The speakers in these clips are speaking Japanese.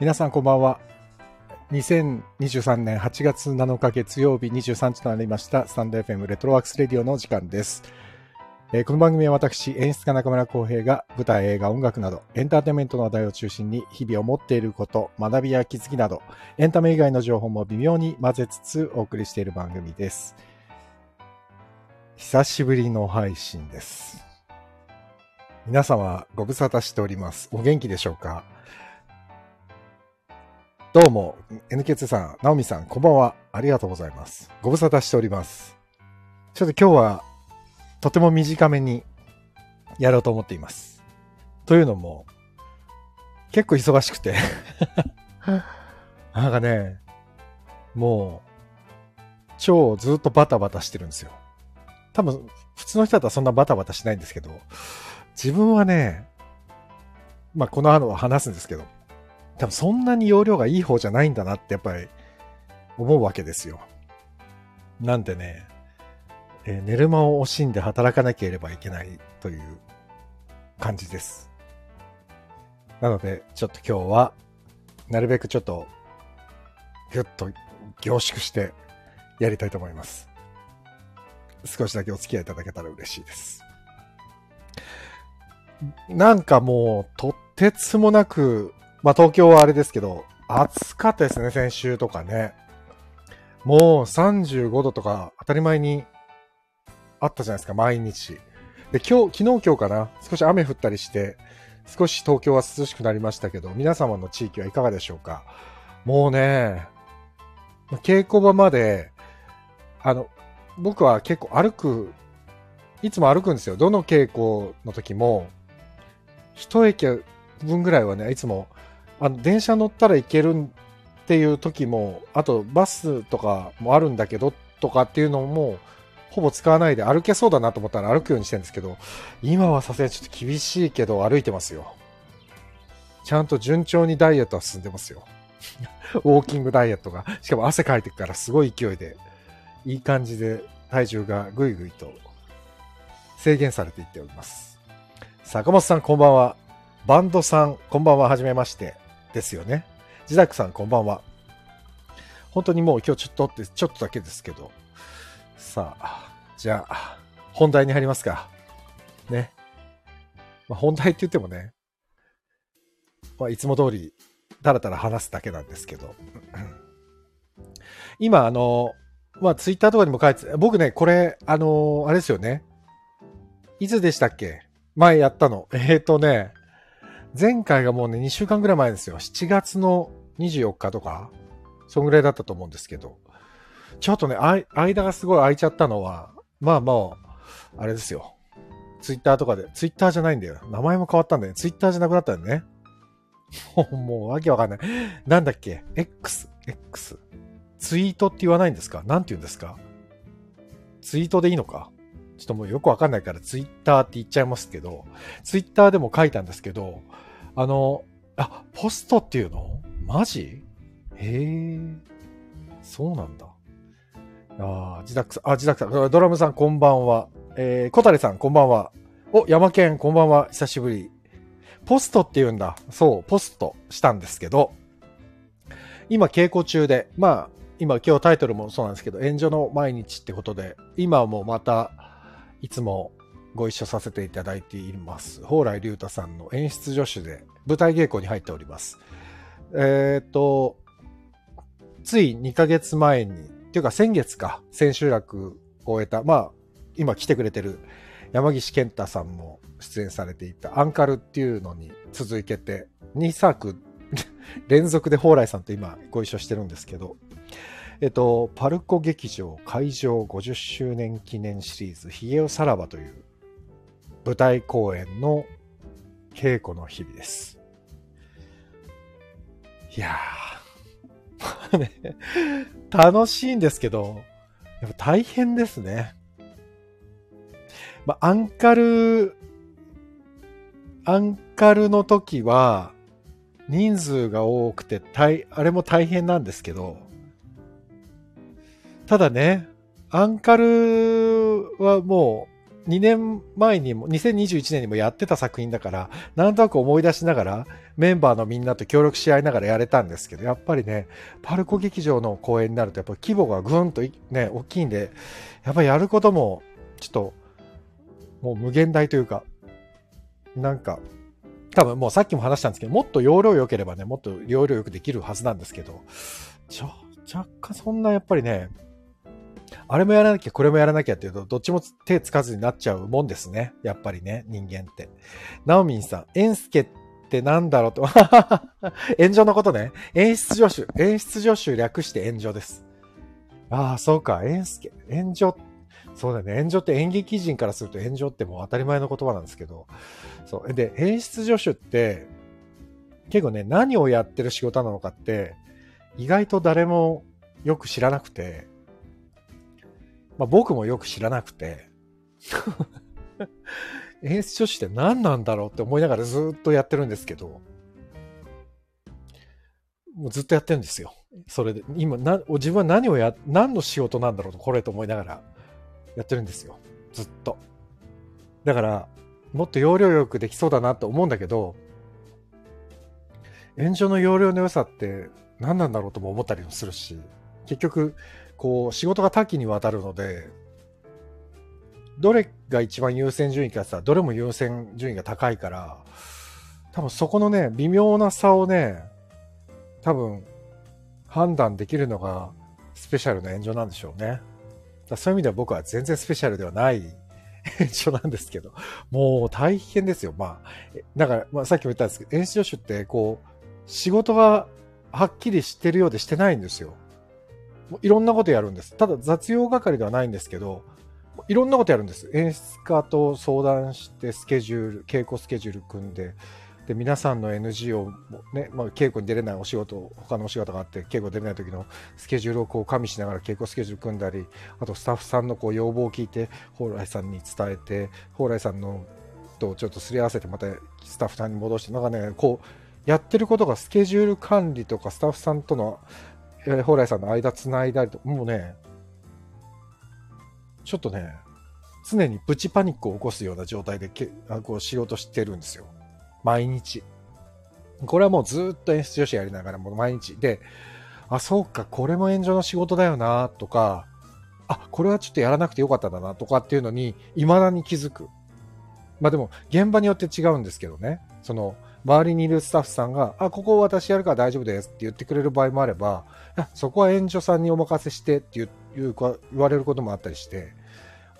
皆さんこんばんは。2023年8月7日月曜日23時となりました、スタンド FM レトロワークスレディオの時間です。えーこの番組は私、演出家中村浩平が舞台、映画、音楽など、エンターテインメントの話題を中心に、日々思っていること、学びや気づきなど、エンタメ以外の情報も微妙に混ぜつつお送りしている番組です。久しぶりの配信です。皆様、ご無沙汰しております。お元気でしょうか？どうも、NK2 さん、ナオミさん、こんばんは。ありがとうございます。ご無沙汰しております。ちょっと今日は、とても短めにやろうと思っています。というのも、結構忙しくて。なんかね、もう、超ずっとバタバタしてるんですよ。多分、普通の人だったらそんなバタバタしないんですけど、自分はね、まあこの後は話すんですけど、多分そんなに容量がいい方じゃないんだなってやっぱり思うわけですよ。なんでね、えー寝る間を惜しんで働かなければいけないという感じです。なので、ちょっと今日は、なるべくちょっと、ぎゅっと凝縮してやりたいと思います。少しだけお付き合いいただけたら嬉しいです。なんかもう、とってつもなく、まあ東京はあれですけど、暑かったですね、先週とかね。もう35度とか当たり前にあったじゃないですか、毎日。で、今日、昨日今日かな、少し雨降ったりして、少し東京は涼しくなりましたけど、皆様の地域はいかがでしょうかもうね、稽古場まで、あの、僕は結構歩く、いつも歩くんですよ。どの稽古の時も、一駅分ぐらいはね、いつも、あの、電車乗ったら行けるっていう時も、あとバスとかもあるんだけど、とかっていうのも、ほぼ使わないで歩けそうだなと思ったら歩くようにしてるんですけど、今はさすがにちょっと厳しいけど歩いてますよ。ちゃんと順調にダイエットは進んでますよ。ウォーキングダイエットが。しかも汗かいてくからすごい勢いで、いい感じで体重がぐいぐいと制限されていっております。坂本さんこんばんは。バンドさんこんばんは。はじめまして。ですよね。ジダックさんこんばんは。本当にもう今日ちょっとってちょっとだけですけど。さあ、じゃあ、本題に入りますか。ね。まあ、本題って言ってもね、まあ、いつも通り、だらだら話すだけなんですけど。今、あの、まあ、ツイッターとかにも書いて、僕ね、これ、あの、あれですよね。いつでしたっけ？前やったの。えっ、ー、とね、前回がもうね、2週間ぐらい前ですよ。7月の24日とか、そんぐらいだったと思うんですけど。ちょっとね、間がすごい空いちゃったのは、まあまあ、あれですよ。ツイッターとかで、ツイッターじゃないんだよ。名前も変わったんだよね。ツイッターじゃなくなったんだよね。もう、もうわけわかんない。なんだっけ ?X、X。ツイートって言わないんですか？なんて言うんですか？ツイートでいいのか？ちょっともうよくわかんないからツイッターって言っちゃいますけど、ツイッターでも書いたんですけど、あの、あ、ポストっていうの？マジ？へえ、そうなんだ。ああ、自宅さん、あ、自宅さん、ドラムさんこんばんは。えー、小谷さんこんばんは。お、山県こんばんは。久しぶり。ポストって言うんだ。そう、ポストしたんですけど、今稽古中で、まあ、今今日タイトルもそうなんですけど、援助の毎日ってことで、今はもうまた、いつもご一緒させていただいています。蓬莱竜太さんの演出助手で舞台稽古に入っております。えっ、と、つい2ヶ月前に、っていうか先月か、千秋楽を終えた、まあ、今来てくれてる山岸健太さんも出演されていたアンカルっていうのに続けて、2作連続で蓬莱さんと今ご一緒してるんですけど、えっと、パルコ劇場会場50周年記念シリーズ、ヒゲオさらばという舞台公演の稽古の日々です。いやー、楽しいんですけど、やっぱ大変ですね。まあ、アンカル、アンカルの時は、人数が多くて、大、あれも大変なんですけど、ただね、アンカルはもう2年前にも、2021年にもやってた作品だから、なんとなく思い出しながら、メンバーのみんなと協力し合いながらやれたんですけど、やっぱりね、パルコ劇場の公演になると、やっぱ規模がぐんとね、大きいんで、やっぱやることも、ちょっと、もう無限大というか、なんか、多分もうさっきも話したんですけど、もっと容量良ければね、もっと容量良くできるはずなんですけど、ちょ、若干そんなやっぱりね、あれもやらなきゃ、これもやらなきゃっていうと、どっちも手つかずになっちゃうもんですね。やっぱりね、人間って。ナオミンさん、エンスケってなんだろうと。炎上のことね。演出助手。演出助手略して炎上です。ああ、そうか。エンスケ。炎上。そうだね。炎上って演劇人からすると炎上ってもう当たり前の言葉なんですけど。そう。で、演出助手って、結構ね、何をやってる仕事なのかって、意外と誰もよく知らなくて、まあ、僕もよく知らなくて 演出書士って何なんだろうって思いながらずっとやってるんですけど、もうずっとやってるんですよ。それで、今、な自分は何をや、何の仕事なんだろうと、これと思いながらやってるんですよ。ずっと。だから、もっと容量よくできそうだなと思うんだけど、炎上の容量の良さって何なんだろうとも思ったりもするし、結局、こう、仕事が多岐にわたるので、どれが一番優先順位かって言ったら、どれも優先順位が高いから、多分そこのね、微妙な差をね、多分、判断できるのが、スペシャルな炎上なんでしょうねだ。そういう意味では僕は全然スペシャルではない 炎上なんですけど、もう大変ですよ。まあ、だから、まあ、さっきも言ったんですけど、演出助手って、こう、仕事がはっきりしてるようでしてないんですよ。いろんなことやるんです。ただ雑用係ではないんですけど、いろんなことやるんです。演出家と相談してスケジュール、稽古スケジュール組んで、で、皆さんの NG をね、まあ、稽古に出れないお仕事、他のお仕事があって、稽古出れない時のスケジュールをこう加味しながら稽古スケジュール組んだり、あとスタッフさんのこう要望を聞いて、蓬莱さんに伝えて、蓬莱さんのとちょっとすり合わせて、またスタッフさんに戻して、なんかね、こう、やってることがスケジュール管理とかスタッフさんとの蓬莱さんの間つないだりと、もうね、ちょっとね、常にプチパニックを起こすような状態でけあこう仕事してるんですよ。毎日。これはもうずっと演出女子やりながらもう毎日。で、あ、そうか、これも炎上の仕事だよな、とか、あ、これはちょっとやらなくてよかったんだな、とかっていうのに、未だに気づく。まあでも、現場によって違うんですけどね。その、周りにいるスタッフさんが、あ、ここ私やるから大丈夫ですって言ってくれる場合もあれば、そこは援助さんにお任せしてっていう言われることもあったりして、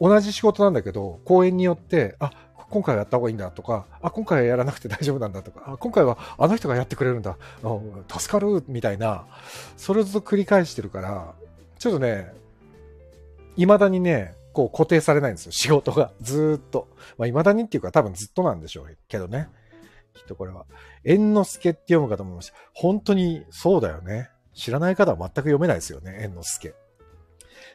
同じ仕事なんだけど、公演によって、あ、今回はやった方がいいんだとか、あ、今回はやらなくて大丈夫なんだとか、あ、今回はあの人がやってくれるんだ、助かるみたいな、それずっと繰り返してるから、ちょっとね、未だにね、こう固定されないんですよ、仕事が。ずっと。まあ、未だにっていうか多分ずっとなんでしょうけどね。きっとこれは。猿之助って読むかと思いました。本当にそうだよね。知らない方は全く読めないですよね、猿之助。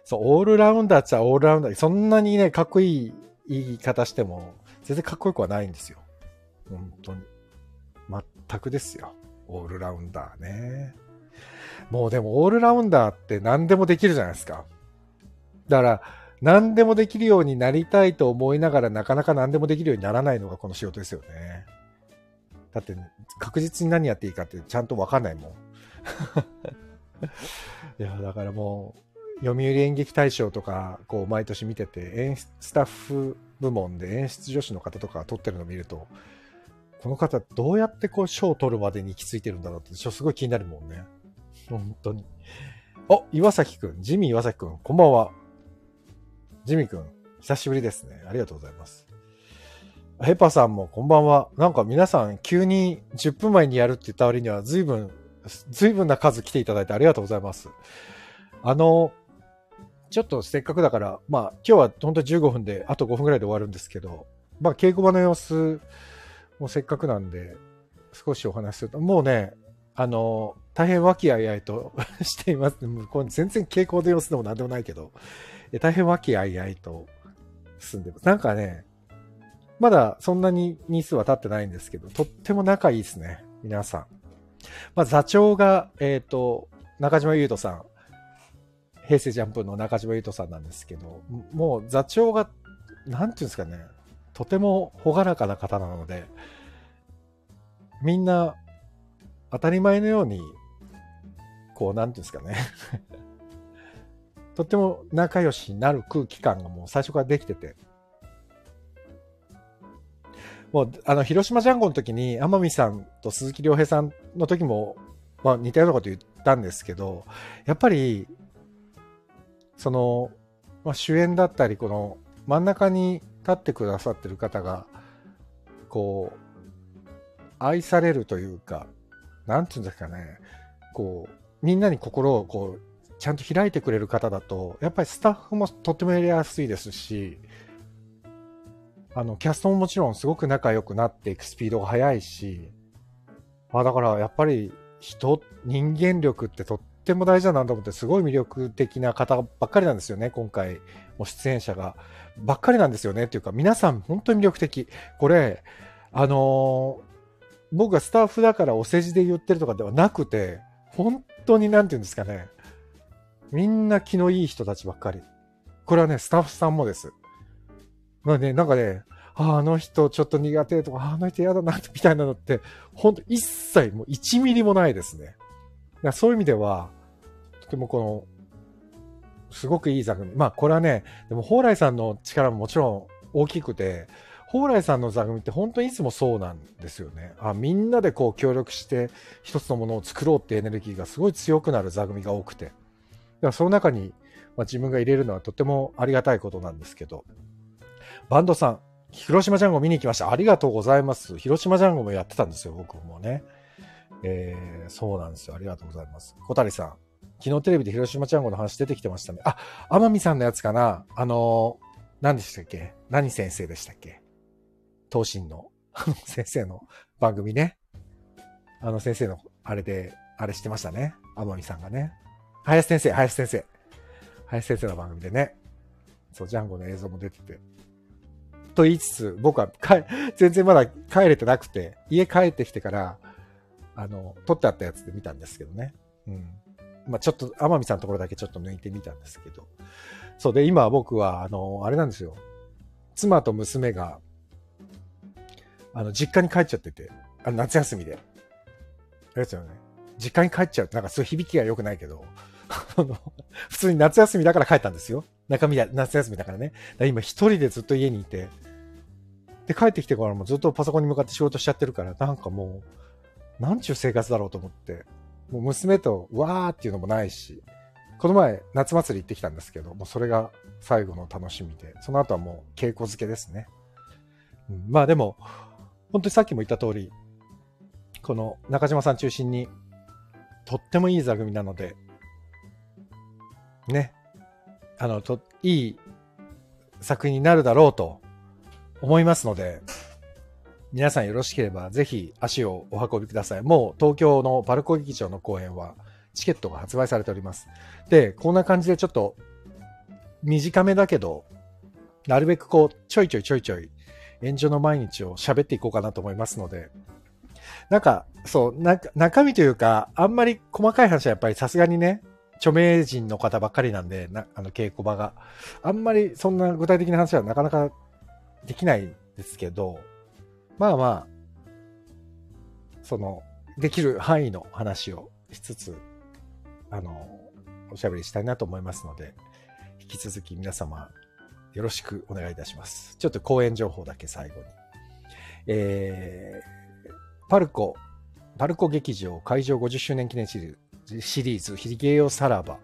そう、オールラウンダーっちゃオールラウンダー。そんなにね、かっこいい言い方しても、全然かっこよくはないんですよ。本当に。全くですよ。オールラウンダーね。もうでもオールラウンダーって何でもできるじゃないですか。だから、何でもできるようになりたいと思いながらなかなか何でもできるようにならないのがこの仕事ですよね。だって、確実に何やっていいかってちゃんとわかんないもん。いや、だからもう、読売演劇大賞とか、こう、毎年見てて、演出スタッフ部門で演出女子の方とか撮ってるのを見ると、この方どうやってこう賞を取るまでに行き着いてるんだろうって、すごい気になるもんね。本当に。お、岩崎くん、ジミー岩崎くん、こんばんは。ジミーくん、久しぶりですね。ありがとうございます。ヘパさんもこんばんは。なんか皆さん急に10分前にやるって言った割には随分、随分な数来ていただいてありがとうございます。あの、ちょっとせっかくだから、まあ今日は本当15分で、あと5分ぐらいで終わるんですけど、まあ稽古場の様子もせっかくなんで、少しお話しすると、もうね、あの、大変和気あいあいと しています。これ全然傾向の様子でも何でもないけど、大変和気あいあいと進んでます。なんかね、まだそんなに日数は経ってないんですけど、とっても仲いいですね。皆さん。まあ、座長が、えっ、ー、と、中島優斗さん。平成ジャンプの中島優斗さんなんですけど、もう座長がなんていうんですかね、とても朗らかな方なので、みんな当たり前のように、こう、なんていうんですかね とっても仲良しになる空気感がもう最初からできてて、もう、あの、広島ジャンゴの時に、天海さんと鈴木亮平さんの時も、まあ似たようなこと言ったんですけど、やっぱり、その、まあ、主演だったり、この真ん中に立ってくださってる方が、こう、愛されるというか、なんていうんですかね、こう、みんなに心をこう、ちゃんと開いてくれる方だと、やっぱりスタッフもとってもやりやすいですし、あの、キャストももちろんすごく仲良くなっていくスピードが速いし、まあだからやっぱり人、人間力ってとっても大事だなと思って、すごい魅力的な方ばっかりなんですよね、今回、も出演者が。ばっかりなんですよねっていうか、皆さん本当に魅力的。これ、あのー、僕がスタッフだからお世辞で言ってるとかではなくて、本当になんて言うんですかね。みんな気のいい人たちばっかり。これはね、スタッフさんもです。まあね、なんかね、あの人ちょっと苦手とか、あの人嫌だな、みたいなのって、ほんと一切もう1ミリもないですね。そういう意味では、とてもこの、すごくいい座組。まあこれはね、でも蓬莱さんの力ももちろん大きくて、蓬莱さんの座組って本当にいつもそうなんですよね。あみんなでこう協力して一つのものを作ろうってエネルギーがすごい強くなる座組が多くて。だからその中に、まあ、自分が入れるのはとてもありがたいことなんですけど、バンドさん、広島ジャンゴ見に行きました。ありがとうございます。広島ジャンゴもやってたんですよ、僕もね。えー、そうなんですよ。ありがとうございます。小谷さん、昨日テレビで広島ジャンゴの話出てきてましたね。あ、天海さんのやつかなあのー、何でしたっけ？何先生でしたっけ？東進の、あ の先生の番組ね。あの先生の、あれで、あれしてましたね。天海さんがね。林先生、林先生。林先生の番組でね。そう、ジャンゴの映像も出てて。と言いつつ、僕は 全然まだ帰れてなくて、家帰ってきてから、あの、撮ってあったやつで見たんですけどね。うん。まあちょっと、天海さんのところだけちょっと抜いてみたんですけど。そうで、今僕は、あの、あれなんですよ。妻と娘が、あの、実家に帰っちゃってて、あの、夏休みで。あれですよね。実家に帰っちゃうってなんかそういう響きが良くないけど、普通に夏休みだから帰ったんですよ。中身だ、夏休みだからね。ら今一人でずっと家にいて、で、帰ってきてからもずっとパソコンに向かって仕事しちゃってるから、なんかもう、なんちゅう生活だろうと思って、もう娘とわーっていうのもないし、この前夏祭り行ってきたんですけど、もうそれが最後の楽しみで、その後はもう稽古漬けですね。うん、まあでも、本当にさっきも言った通り、この中島さん中心に、とってもいい座組なので、ね、あの、と、いい作品になるだろうと思いますので、皆さんよろしければぜひ足をお運びください。もう東京のパルコ劇場の公演はチケットが発売されております。で、こんな感じでちょっと短めだけど、なるべくこう、ちょいちょいちょいちょい、炎上の毎日を喋っていこうかなと思いますので、なんか、そう、中身というか、あんまり細かい話はやっぱりさすがにね、著名人の方ばっかりなんで、なあの稽古場が。あんまりそんな具体的な話はなかなかできないですけど、まあまあ、その、できる範囲の話をしつつ、あの、おしゃべりしたいなと思いますので、引き続き皆様よろしくお願いいたします。ちょっと講演情報だけ最後に。えー、パルコ、パルコ劇場会場50周年記念シリーズ、シリーズ、ヒゲよさらば、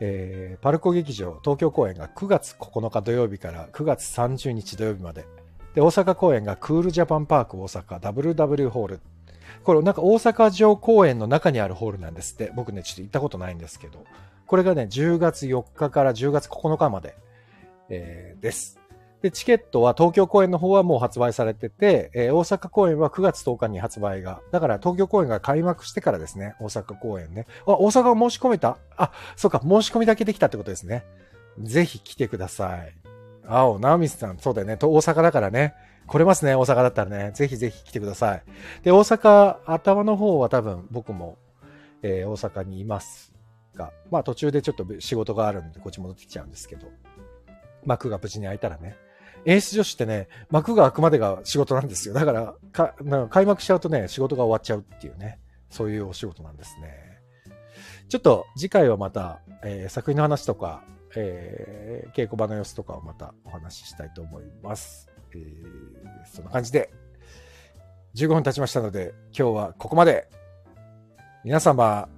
えー、パルコ劇場東京公演が9月9日土曜日から9月30日土曜日まで。で、大阪公演がクールジャパンパーク大阪 WW ホール。これなんか大阪城公園の中にあるホールなんですって。僕ね、ちょっと行ったことないんですけど。これがね、10月4日から10月9日まで、えー、です。で、チケットは東京公演の方はもう発売されてて、えー、大阪公演は9月10日に発売が。だから東京公演が開幕してからですね、大阪公演ね。あ、大阪を申し込めた？あ、そうか、申し込みだけできたってことですね。ぜひ来てください。青、ナオミスさん、そうだよね。大阪だからね。来れますね、大阪だったらね。ぜひぜひ来てください。で、大阪、頭の方は多分僕も、えー、大阪にいますが、まあ途中でちょっと仕事があるんでこっち戻ってきちゃうんですけど、幕が無事に開いたらね、演出助手ってね、幕が開くまでが仕事なんですよ。だから、かなんか開幕しちゃうとね、仕事が終わっちゃうっていうね、そういうお仕事なんですね。ちょっと次回はまた、えー、作品の話とか、えー、稽古場の様子とかをまたお話ししたいと思います。えー、そんな感じで、15分経ちましたので、今日はここまで。皆様、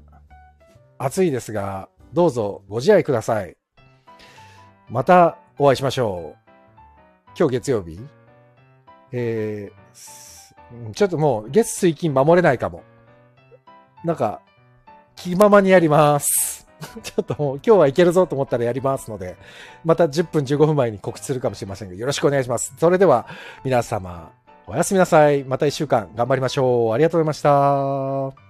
暑いですが、どうぞご自愛ください。またお会いしましょう。今日月曜日？えー、ちょっともう月水金守れないかも。なんか、気ままにやります。ちょっともう今日はいけるぞと思ったらやりますので、また10分15分前に告知するかもしれませんが、よろしくお願いします。それでは皆様、おやすみなさい。また1週間頑張りましょう。ありがとうございました。